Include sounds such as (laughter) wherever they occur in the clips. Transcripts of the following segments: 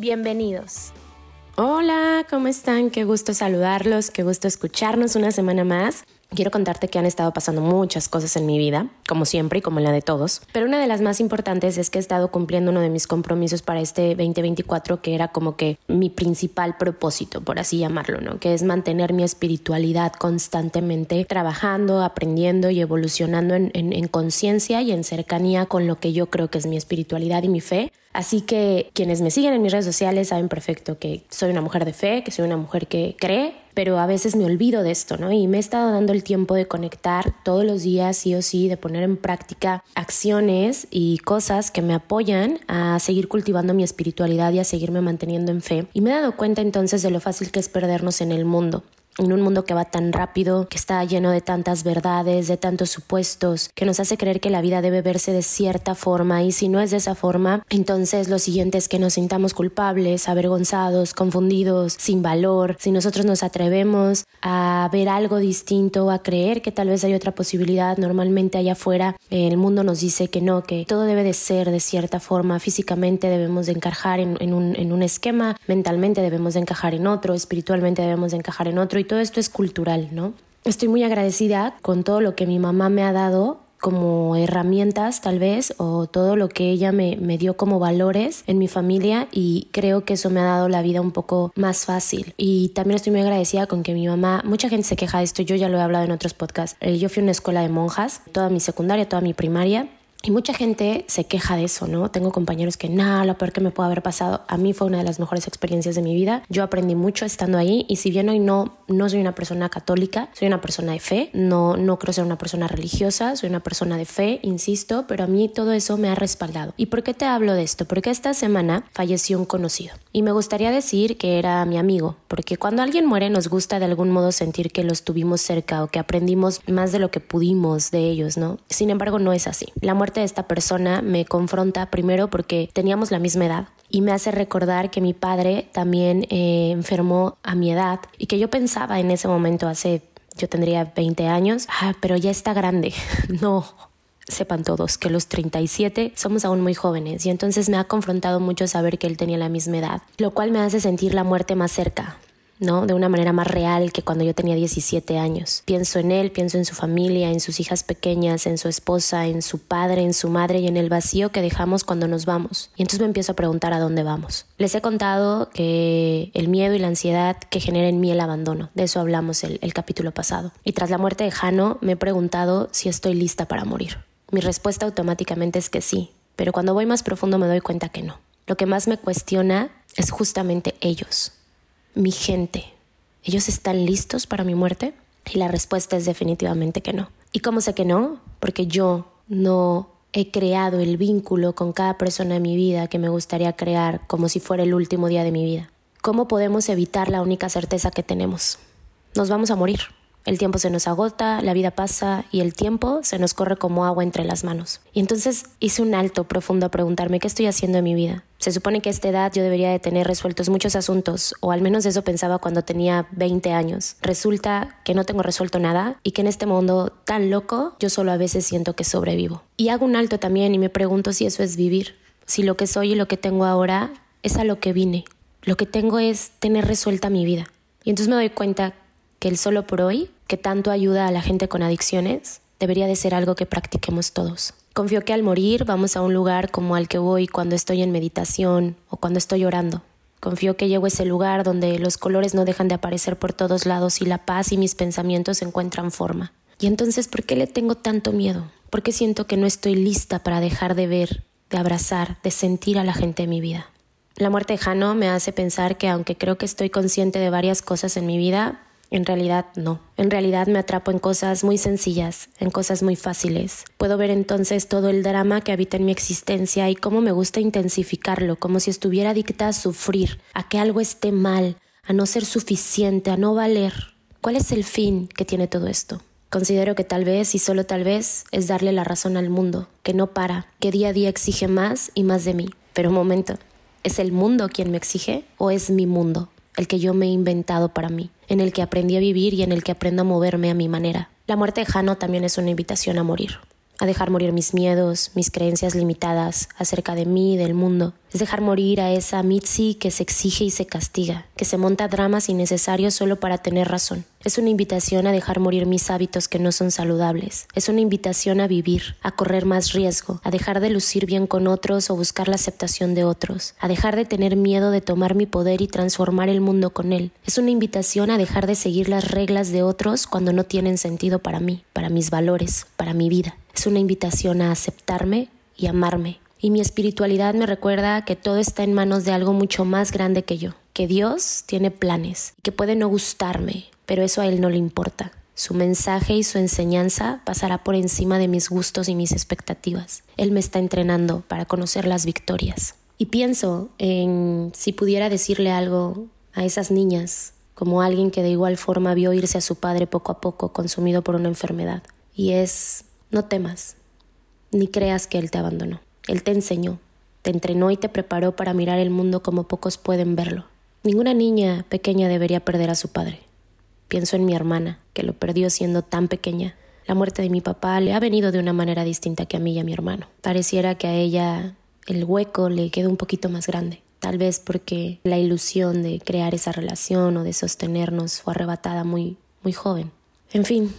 bienvenidos. Hola, ¿cómo están? Qué gusto saludarlos, qué gusto escucharnos una semana más. Quiero contarte que han estado pasando muchas cosas en mi vida, como siempre y como en la de todos, pero una de las más importantes es que he estado cumpliendo uno de mis compromisos para este 2024, que era como que mi principal propósito, por así llamarlo, ¿no? Que es mantener mi espiritualidad constantemente trabajando, aprendiendo y evolucionando en, en conciencia y en cercanía con lo que yo creo que es mi espiritualidad y mi fe. Así que quienes me siguen en mis redes sociales saben perfecto que soy una mujer de fe, que soy una mujer que cree pero a veces me olvido de esto, ¿no? Y me he estado dando el tiempo de conectar todos los días, sí o sí, de poner en práctica acciones y cosas que me apoyan a seguir cultivando mi espiritualidad y a seguirme manteniendo en fe. Y me he dado cuenta entonces de lo fácil que es perdernos en el mundo en un mundo que va tan rápido, que está lleno de tantas verdades, de tantos supuestos, que nos hace creer que la vida debe verse de cierta forma y si no es de esa forma, entonces lo siguiente es que nos sintamos culpables, avergonzados, confundidos, sin valor. Si nosotros nos atrevemos a ver algo distinto, a creer que tal vez hay otra posibilidad, normalmente allá afuera el mundo nos dice que no, que todo debe de ser de cierta forma, físicamente debemos de encajar en, un, esquema, mentalmente debemos de encajar en otro, espiritualmente debemos de encajar en otro todo esto es cultural, ¿no? Estoy muy agradecida con todo lo que mi mamá me ha dado como herramientas tal vez o todo lo que ella me, me, dio como valores en mi familia y creo que eso me ha dado la vida un poco más fácil y también estoy muy agradecida con que mi mamá mucha gente se queja de esto yo ya lo he hablado en otros podcasts eh, yo fui a una escuela de monjas toda mi secundaria toda mi primaria y mucha gente se queja de eso, ¿no? Tengo compañeros que, nada, lo peor que me puede haber pasado, a mí fue una de las mejores experiencias de mi vida. Yo aprendí mucho estando ahí y si bien hoy no, no soy una persona católica, soy una persona de fe, no, no creo ser una persona religiosa, soy una persona de fe, insisto, pero a mí todo eso me ha respaldado. ¿Y por qué te hablo de esto? Porque esta semana falleció un conocido y me gustaría decir que era mi amigo, porque cuando alguien muere nos gusta de algún modo sentir que los tuvimos cerca o que aprendimos más de lo que pudimos de ellos, ¿no? Sin embargo, no es así. La muerte de esta persona me confronta primero porque teníamos la misma edad y me hace recordar que mi padre también eh, enfermó a mi edad y que yo pensaba en ese momento hace yo tendría 20 años, ah, pero ya está grande. (laughs) no, sepan todos que los 37 somos aún muy jóvenes y entonces me ha confrontado mucho saber que él tenía la misma edad, lo cual me hace sentir la muerte más cerca, ¿no? De una manera más real que cuando yo tenía 17 años. Pienso en él, pienso en su familia, en sus hijas pequeñas, en su esposa, en su padre, en su madre y en el vacío que dejamos cuando nos vamos. Y entonces me empiezo a preguntar a dónde vamos. Les he contado que el miedo y la ansiedad que genera en mí el abandono. De eso hablamos el, el capítulo pasado. Y tras la muerte de Jano me he preguntado si estoy lista para morir. Mi respuesta automáticamente es que sí, pero cuando voy más profundo me doy cuenta que no. Lo que más me cuestiona es justamente ellos, mi gente. ¿Ellos están listos para mi muerte? Y la respuesta es definitivamente que no. ¿Y cómo sé que no? Porque yo no he creado el vínculo con cada persona en mi vida que me gustaría crear como si fuera el último día de mi vida. ¿Cómo podemos evitar la única certeza que tenemos? Nos vamos a morir. El tiempo se nos agota, la vida pasa y el tiempo se nos corre como agua entre las manos. Y entonces hice un alto profundo a preguntarme qué estoy haciendo en mi vida. Se supone que a esta edad yo debería de tener resueltos muchos asuntos, o al menos eso pensaba cuando tenía 20 años. Resulta que no tengo resuelto nada y que en este mundo tan loco yo solo a veces siento que sobrevivo. Y hago un alto también y me pregunto si eso es vivir, si lo que soy y lo que tengo ahora es a lo que vine. Lo que tengo es tener resuelta mi vida. Y entonces me doy cuenta que el solo por hoy, que tanto ayuda a la gente con adicciones, debería de ser algo que practiquemos todos. Confío que al morir vamos a un lugar como al que voy cuando estoy en meditación o cuando estoy orando. Confío que llego a ese lugar donde los colores no dejan de aparecer por todos lados y la paz y mis pensamientos encuentran forma. Y entonces, ¿por qué le tengo tanto miedo? ¿Por qué siento que no estoy lista para dejar de ver, de abrazar, de sentir a la gente en mi vida? La muerte de Jano me hace pensar que aunque creo que estoy consciente de varias cosas en mi vida, En realidad no. En realidad me atrapo en cosas muy sencillas, en cosas muy fáciles. Puedo ver entonces todo el drama que habita en mi existencia y cómo me gusta intensificarlo, como si estuviera adicta a sufrir, a que algo esté mal, a no ser suficiente, a no valer. ¿Cuál es el fin que tiene todo esto? Considero que tal vez y solo tal vez es darle la razón al mundo, que no para, que día a día exige más y más de mí. Pero un momento, ¿es el mundo quien me exige o es mi mundo, el que yo me he inventado para mí, en el que aprendí a vivir y en el que aprendo a moverme a mi manera? La muerte de Jano también es una invitación a morir a dejar morir mis miedos, mis creencias limitadas acerca de mí y del mundo. Es dejar morir a esa Mitzi que se exige y se castiga, que se monta dramas innecesarios solo para tener razón. Es una invitación a dejar morir mis hábitos que no son saludables. Es una invitación a vivir, a correr más riesgo, a dejar de lucir bien con otros o buscar la aceptación de otros, a dejar de tener miedo de tomar mi poder y transformar el mundo con él. Es una invitación a dejar de seguir las reglas de otros cuando no tienen sentido para mí, para mis valores, para mi vida. Es una invitación a aceptarme y amarme. Y mi espiritualidad me recuerda que todo está en manos de algo mucho más grande que yo, que Dios tiene planes, que puede no gustarme, pero eso a Él no le importa. Su mensaje y su enseñanza pasará por encima de mis gustos y mis expectativas. Él me está entrenando para conocer las victorias. Y pienso en si pudiera decirle algo a esas niñas, como alguien que de igual forma vio irse a su padre poco a poco consumido por una enfermedad. Y es no temas, ni creas que Él te abandonó. Él te enseñó, te entrenó y te preparó para mirar el mundo como pocos pueden verlo. Ninguna niña pequeña debería perder a su padre. Pienso en mi hermana, que lo perdió siendo tan pequeña. La muerte de mi papá le ha venido de una manera distinta que a mí y a mi hermano. Pareciera que a ella el hueco le quedó un poquito más grande. Tal vez porque la ilusión de crear esa relación o de sostenernos fue arrebatada muy, muy joven. En fin,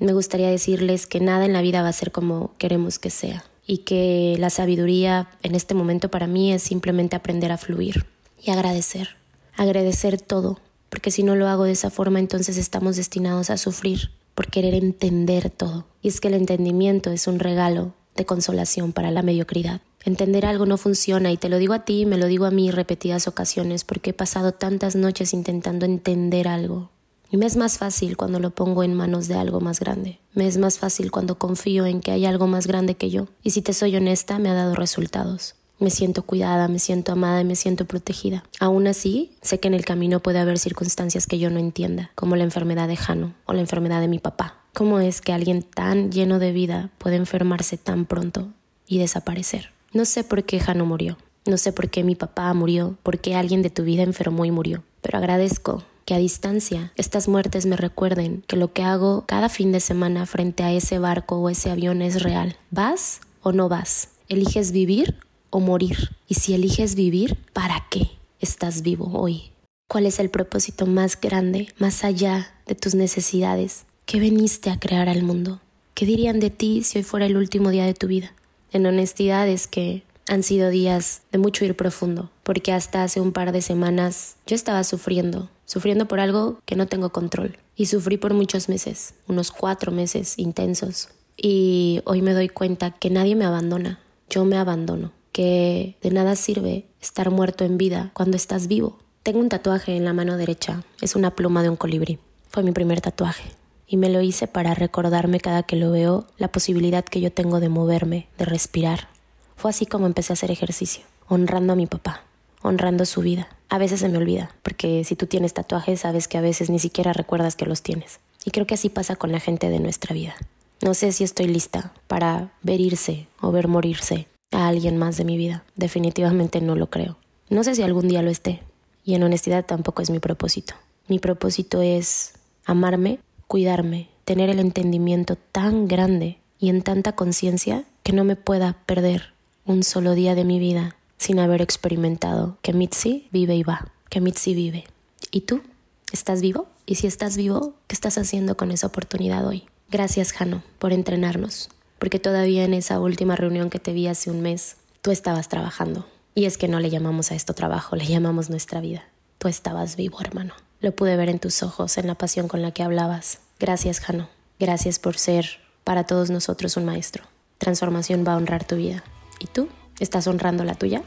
me gustaría decirles que nada en la vida va a ser como queremos que sea y que la sabiduría en este momento para mí es simplemente aprender a fluir y agradecer, agradecer todo, porque si no lo hago de esa forma entonces estamos destinados a sufrir por querer entender todo. Y es que el entendimiento es un regalo de consolación para la mediocridad. Entender algo no funciona y te lo digo a ti, me lo digo a mí repetidas ocasiones porque he pasado tantas noches intentando entender algo y me es más fácil cuando lo pongo en manos de algo más grande. Me es más fácil cuando confío en que hay algo más grande que yo. Y si te soy honesta, me ha dado resultados. Me siento cuidada, me siento amada y me siento protegida. Aún así, sé que en el camino puede haber circunstancias que yo no entienda, como la enfermedad de Jano o la enfermedad de mi papá. ¿Cómo es que alguien tan lleno de vida puede enfermarse tan pronto y desaparecer? No sé por qué Jano murió. No sé por qué mi papá murió, por qué alguien de tu vida enfermó y murió. Pero agradezco que a distancia estas muertes me recuerden que lo que hago cada fin de semana frente a ese barco o ese avión es real. ¿Vas o no vas? ¿Eliges vivir o morir? Y si eliges vivir, ¿para qué estás vivo hoy? ¿Cuál es el propósito más grande, más allá de tus necesidades? ¿Qué veniste a crear al mundo? ¿Qué dirían de ti si hoy fuera el último día de tu vida? En honestidad es que han sido días de mucho ir profundo, porque hasta hace un par de semanas yo estaba sufriendo sufriendo por algo que no tengo control. Y sufrí por muchos meses, unos cuatro meses intensos. Y hoy me doy cuenta que nadie me abandona, yo me abandono, que de nada sirve estar muerto en vida cuando estás vivo. Tengo un tatuaje en la mano derecha, es una pluma de un colibrí. Fue mi primer tatuaje. Y me lo hice para recordarme cada que lo veo la posibilidad que yo tengo de moverme, de respirar. Fue así como empecé a hacer ejercicio, honrando a mi papá, honrando su vida. A veces se me olvida, porque si tú tienes tatuajes sabes que a veces ni siquiera recuerdas que los tienes. Y creo que así pasa con la gente de nuestra vida. No sé si estoy lista para ver irse o ver morirse a alguien más de mi vida. Definitivamente no lo creo. No sé si algún día lo esté. Y en honestidad tampoco es mi propósito. Mi propósito es amarme, cuidarme, tener el entendimiento tan grande y en tanta conciencia que no me pueda perder un solo día de mi vida sin haber experimentado que Mitzi vive y va, que Mitzi vive. ¿Y tú? ¿Estás vivo? Y si estás vivo, ¿qué estás haciendo con esa oportunidad hoy? Gracias, Jano, por entrenarnos, porque todavía en esa última reunión que te vi hace un mes, tú estabas trabajando. Y es que no le llamamos a esto trabajo, le llamamos nuestra vida. Tú estabas vivo, hermano. Lo pude ver en tus ojos, en la pasión con la que hablabas. Gracias, Jano. Gracias por ser para todos nosotros un maestro. Transformación va a honrar tu vida. ¿Y tú? ¿Estás honrando la tuya?